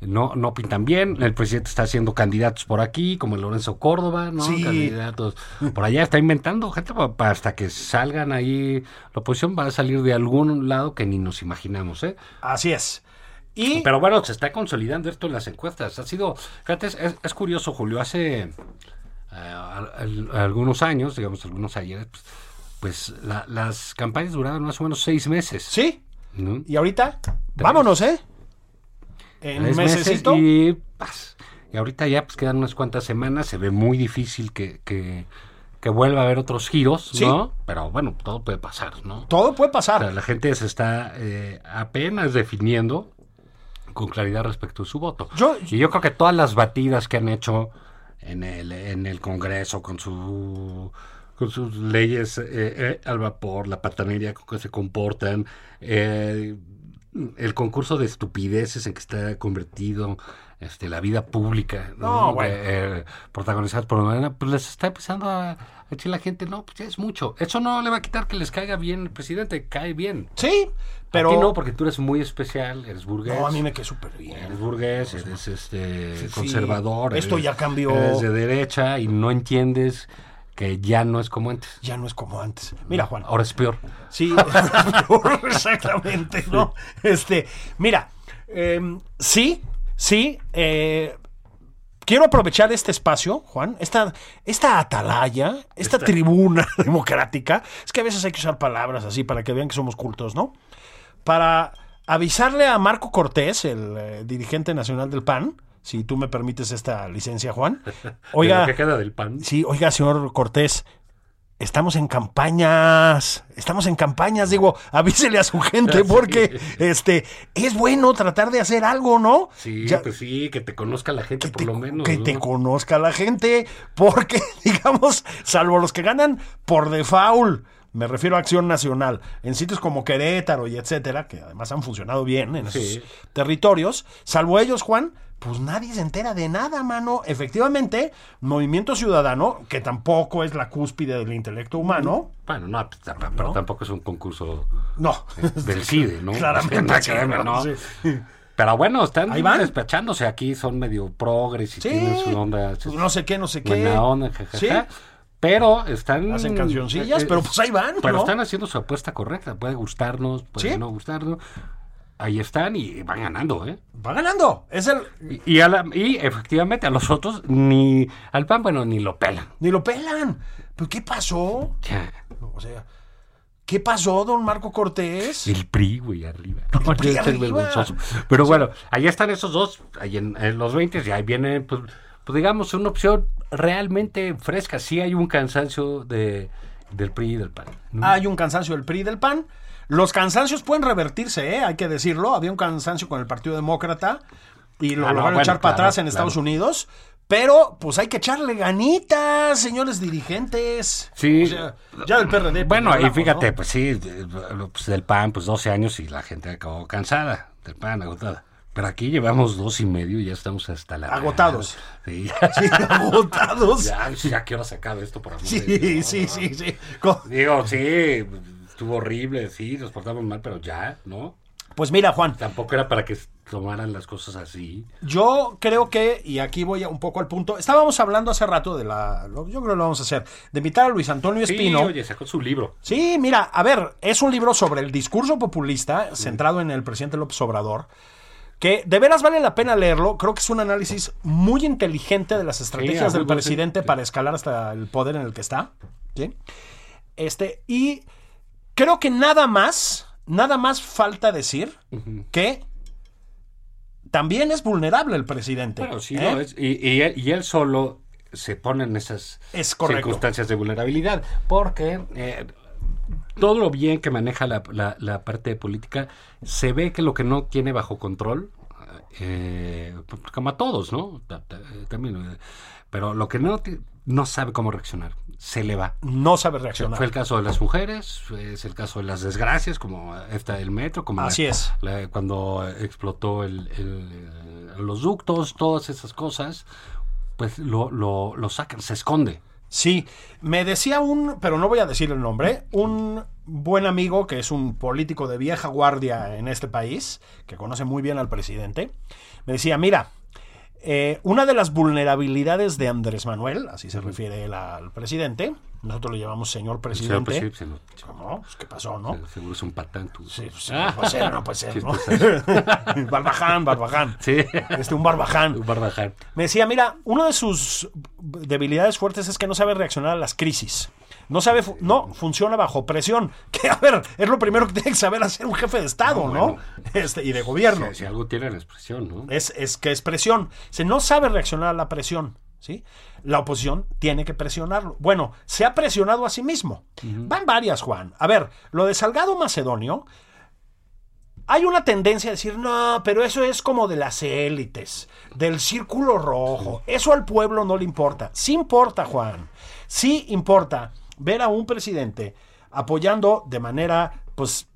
no, no pintan bien. El presidente está haciendo candidatos por aquí, como el Lorenzo Córdoba, ¿no? Sí. Candidatos por allá, está inventando gente hasta que salgan ahí. La oposición va a salir de algún lado que ni nos imaginamos, ¿eh? Así es. Y Pero bueno, se está consolidando esto en las encuestas. Ha sido, fíjate, es, curioso, Julio, hace eh, al- al- algunos años, digamos algunos ayeres, pues, pues, la- las campañas duraban más o menos seis meses. sí, ¿no? y ahorita, vámonos, ¿eh? En Tres mesecito. y. Y ahorita ya pues quedan unas cuantas semanas, se ve muy difícil que, que, que vuelva a haber otros giros, Sí. ¿no? Pero bueno, todo puede pasar, ¿no? Todo puede O pasar. sea, la gente se está eh, apenas definiendo con claridad respecto a su voto. Yo- y yo creo que todas las batidas que han hecho en el, en el Congreso con su con sus leyes eh, eh, al vapor, la patanería con que se comportan, eh, el concurso de estupideces en que está convertido este, la vida pública, No, bueno. Eh, protagonizadas por Morena, pues les está empezando a, a decir la gente, no, pues ya es mucho. Eso no le va a quitar que les caiga bien el presidente, cae bien. Sí, pero. A ti no, porque tú eres muy especial, eres burgués. No, a mí me quedó súper bien. Eres burgués, eres este Sí, sí. conservador. Esto eres- ya cambió. Eres de derecha y no entiendes que ya no es como antes. Ya no es como antes. Mira, Juan. Ahora es peor. Sí, exactamente, ¿no? Este, mira, eh, sí, sí, eh, quiero aprovechar este espacio, Juan, esta, esta atalaya, esta tribuna democrática. Es que a veces hay que usar palabras así para que vean que somos cultos, ¿no? Para avisarle a Marco Cortés, el eh, dirigente nacional del PAN, si tú me permites esta licencia, Juan. De Oiga, lo que queda del pan. Sí, oiga, señor Cortés, estamos en campañas, estamos en campañas, digo, avísele a su gente porque este es bueno tratar de hacer algo, ¿no? Sí, Ya- pues sí, que te conozca la gente por te, lo menos. que ¿no? te conozca la gente, porque, digamos, salvo los que ganan por default, me refiero a Acción Nacional, en sitios como Querétaro y etcétera, que además han funcionado bien en esos territorios, salvo ellos, Juan, pues nadie se entera de nada, mano. Efectivamente, Movimiento Ciudadano, que tampoco es la cúspide del intelecto humano, Bueno, no, pues, pero tampoco es un concurso no. del CIDE, ¿no? Claramente, sí, ¿no? sí. Pero bueno, están Ahí van. despachándose aquí, son medio progres y Sí, tienen su onda. pues no sé qué, no sé qué. Onda, jajaja. Pero están. Hacen cancioncillas, pero pues ahí van, Pero ¿no? están haciendo su apuesta correcta. Puede gustarnos, puede no gustarnos. Ahí están y van ganando, ¿eh? Va ganando. Es el. Y, y a la- y efectivamente a los otros, ni al PAN, bueno, ni lo pelan. Ni lo pelan. ¿Pero qué pasó? Ya. O sea, ¿qué pasó, don Marco Cortés? El PRI, güey, arriba. El PRI arriba. vergonzoso. Pero bueno, ahí están esos dos, ahí en, en los 20 y ahí viene, pues, pues, digamos, una opción realmente fresca. Sí hay un cansancio de, del PRI y del PAN. ¿no? Hay un cansancio del PRI y del PAN. Los cansancios pueden revertirse, ¿eh? hay que decirlo. Había un cansancio con el Partido Demócrata y lo Ah, no, lograron bueno, echar para claro, atrás en claro. Estados Unidos. Pero, pues hay que echarle ganitas, señores dirigentes. Sí. O sea, ya del PRD. pues, Bueno, ni y hablamos, fíjate, ¿no? pues sí, pues, del PAN, pues 12 años y la gente acabó cansada del PAN, agotada. Pero aquí llevamos dos y medio y ya estamos hasta la... Agotados. Sí, Sí, agotados. ya, ya quiero sacar esto por amor de Sí, Dios, sí, ¿no? sí, sí. Digo, sí, estuvo horrible, sí, nos portamos mal, pero ya, ¿no? Pues mira, Juan, Tampoco era para que tomaran las cosas así. Yo creo que, y aquí voy a un poco al punto, estábamos hablando hace rato de la, yo creo que lo vamos a hacer, de invitar a Luis Antonio Sí, Espino. oye, sacó su libro. Sí, mira, a ver, es un libro sobre el discurso populista centrado en el presidente López Obrador, que de veras vale la pena leerlo. Creo que es un análisis muy inteligente de las estrategias Sí, del sí. presidente para escalar hasta el poder en el que está. ¿sí? Este, y creo que nada más, nada más falta decir que también es vulnerable el presidente. Bueno, sí, ¿eh? lo es. Y, y él, y él solo se pone en esas Es circunstancias de vulnerabilidad. Porque eh, todo lo bien que maneja la, la- la parte de política, se ve que lo que no tiene bajo control, eh, como a todos, ¿no? Eh, También, eh, pero lo que no, ti- no sabe cómo reaccionar, se le va. No sabe reaccionar. Fue el caso de las mujeres, es el caso de las desgracias, como esta del metro, como Así la- es. la- cuando explotó el- el, eh, los ductos, todas esas cosas, pues lo, lo, lo sacan, se esconde. Sí, me decía un, pero no voy a decir el nombre, un buen amigo que es un político de vieja guardia en este país, que conoce muy bien al presidente, me decía, mira, eh, una de las vulnerabilidades de Andrés Manuel, así se refiere él al presidente, nosotros le llamamos señor Señor presidente. presidente, se lo- ¿Cómo? Pues, ¿Qué pasó, no? Seguro es un patán. tú. Sí, pues, no puede ser, no puede ser, ¿no? Barbaján, barbaján. Sí. Este, un barbaján. Un barbaján. Me decía, mira, una de sus debilidades fuertes es que no sabe reaccionar a las crisis. No sabe, no, funciona bajo presión. Que, a ver, es lo primero que tiene que saber hacer un jefe de Estado, ¿no? Este, y de gobierno. Si, si algo tiene la expresión, ¿no? Es, es que es presión. Se no sabe reaccionar a la presión. ¿sí? La oposición tiene que presionarlo. Bueno, se ha presionado a sí mismo. Van varias, Juan. A ver, lo de Salgado Macedonio, hay una tendencia a decir, no, pero eso es como de las élites, del círculo rojo. Eso al pueblo no le importa. Sí importa, Juan. Sí importa ver a un presidente apoyando de manera, pues,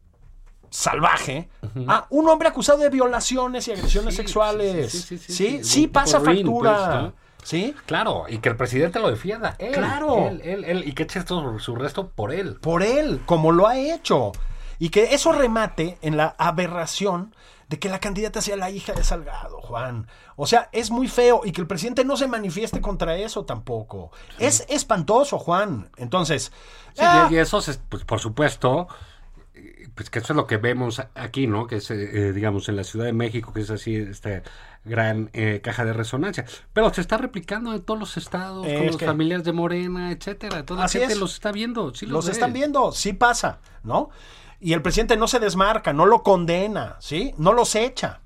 salvaje a un hombre acusado de violaciones y agresiones Sí, sexuales. Sí, sí, sí, sí, pasa factura. pues. ¿Sí? Claro, y que el presidente lo defienda. Él, Claro. Él, él, él, y que eche todo su resto por él. por él, como lo ha hecho. Y que eso remate en la aberración de que la candidata sea la hija de Salgado, Juan. O sea, es muy feo y que el presidente no se manifieste contra eso tampoco. Es espantoso, Juan. Entonces, Sí, ah, y eso, es, pues, por supuesto, eh, pues que eso es lo que vemos aquí, ¿no? Que es, eh, eh, digamos, en la Ciudad de México, que es así, esta gran eh, caja de resonancia. Pero se está replicando en todos los estados, Es con las que- familias de Morena, etcétera. Toda la gente es. los está viendo, sí los están viendo, sí pasa, ¿no? Y el presidente no se desmarca, no lo condena, ¿sí? No los echa.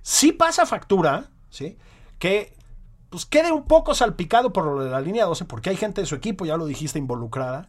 Sí pasa factura, ¿sí? Que pues quede un poco salpicado por la línea 12, porque hay gente de su equipo, ya lo dijiste, involucrada.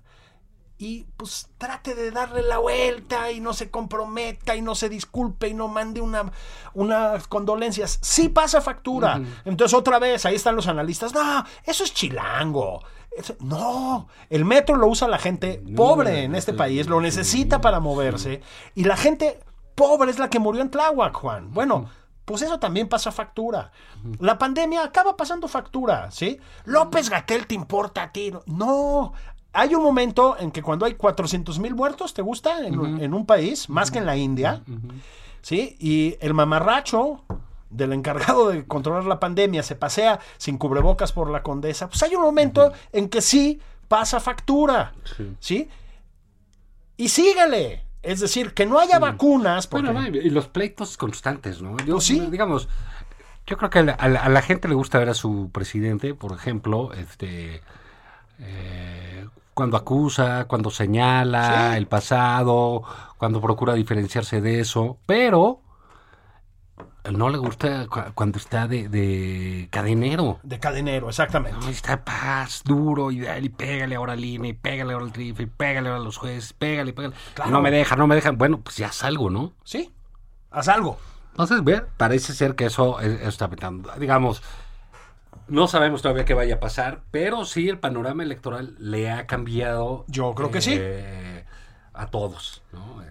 Y pues trate de darle la vuelta y no se comprometa y no se disculpe y no mande una, unas condolencias. Sí pasa factura. Entonces otra vez, ahí están los analistas. No, eso es chilango. Eso- no, el metro lo usa la gente pobre en este país, lo necesita para moverse. Y la gente pobre es la que murió en Tláhuac, Juan. Bueno, pues eso también pasa factura. La pandemia acaba pasando factura, ¿sí? López Gatel te importa a ti. No, hay un momento en que cuando hay 400 mil muertos, ¿te gusta? En, en un país, más que en la India, ¿sí? Y el mamarracho del encargado de controlar la pandemia se pasea sin cubrebocas por la condesa, pues hay un momento en que sí pasa factura, ¿sí? Y síguele. Es decir, que no haya vacunas. Porque... Bueno, no, y los pleitos constantes, ¿no? Yo, Pues sí. Digamos, yo creo que la- a la gente le gusta ver a su presidente, por ejemplo, este eh, cuando acusa, cuando señala Sí. el pasado, cuando procura diferenciarse de eso, pero no le gusta cu- cuando está de, de cadenero. De cadenero, exactamente. No, está paz, duro, y, y pégale ahora al INE, y pégale ahora al TRIF, y pégale ahora a los jueces, pégale, pégale. Claro. No me dejan, no me dejan. Bueno, pues ya salgo, ¿no? Sí, haz algo. Entonces, ve, parece ser que eso es- está afectando. Digamos, no sabemos todavía qué vaya a pasar, pero sí el panorama electoral le ha cambiado. Yo creo que sí. eh, A todos, ¿no? Eh,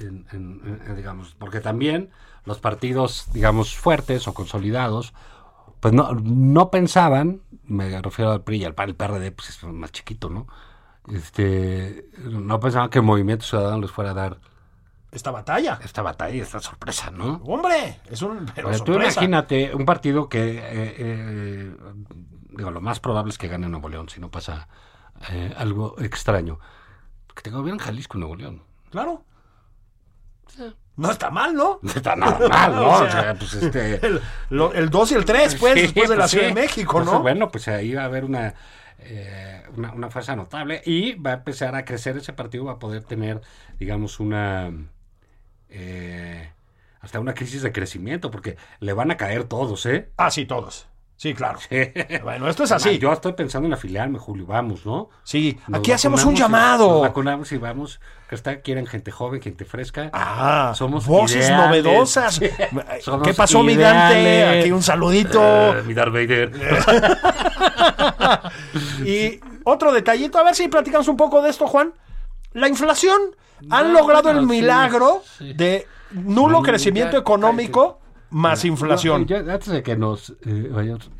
en- en- en- digamos, porque también los partidos, digamos, fuertes o consolidados, pues no, no pensaban, me refiero al PRI y al PAN, el PRD, pues es más chiquito, ¿no? Este, no pensaban que el Movimiento Ciudadano les fuera a dar Esta batalla. esta batalla y esta sorpresa, ¿no? Hombre, es un. Pero tú sorpresa. imagínate un partido que, eh, eh, digo, lo más probable es que gane Nuevo León, si no pasa eh, algo extraño. Que te gobierna Jalisco y Nuevo León. Claro. No está mal, ¿no? No está nada mal, ¿no? O O sea, pues este... El, lo- el 2 y el 3, pues, Sí, después de la pues, Ciudad sí. de México, Entonces, ¿no? bueno, pues ahí va a haber una, eh, una, una fuerza notable y va a empezar a crecer ese partido, va a poder tener, digamos, una... eh, hasta una crisis de crecimiento, porque le van a caer todos, ¿eh? Ah, sí, todos. Sí, claro. Bueno, esto es así. Yo estoy pensando en afiliarme, Julio, vamos, ¿no? Sí, Nos aquí hacemos un y- llamado. Nos vacunamos y vamos. Que está, quieren gente joven, gente fresca. Ah, somos voces ideales. novedosas. ¿Qué pasó, mi Dante? ideales. Aquí un saludito. Eh, mi Darth Vader. Y otro detallito, a ver si platicamos un poco de esto, Juan. La inflación han No, logrado el milagro sí. de nulo crecimiento económico más inflación. yo, antes de que nos eh, vayamos,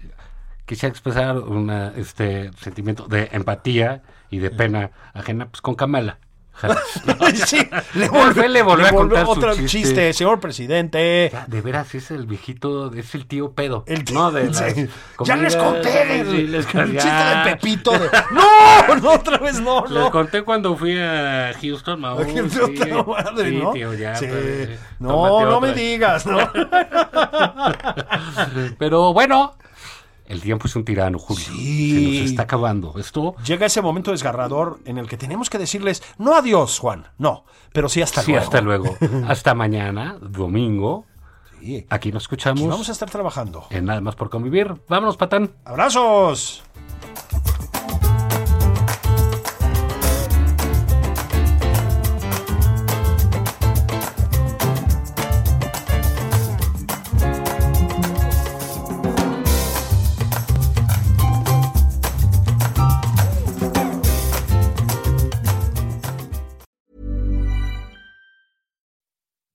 quisiera expresar un este sentimiento de empatía y de pena ajena pues con Kamala. sí, le Fue, le volvió a contar su otro chiste. chiste. señor presidente. Ya, de veras es el viejito, es el tío pedo. El no, de sí. Ya les conté del, sí, les conté, chiste de Pepito. de- no, no, otra vez no, Les no. conté cuando fui a Houston, Mau, sí, puta madre, sí, ¿no? tío, ya, pues, No, no me digas, ¿no? Pero bueno, El tiempo es un tirano, Julio. Sí. Se nos está acabando. Esto. Llega ese momento desgarrador en el que tenemos que decirles, no adiós, Juan, no, pero sí hasta sí, luego. hasta luego. hasta mañana, domingo. Sí. Aquí nos escuchamos. Aquí vamos a estar trabajando. En Nada más por convivir. Vámonos, patán. ¡Abrazos!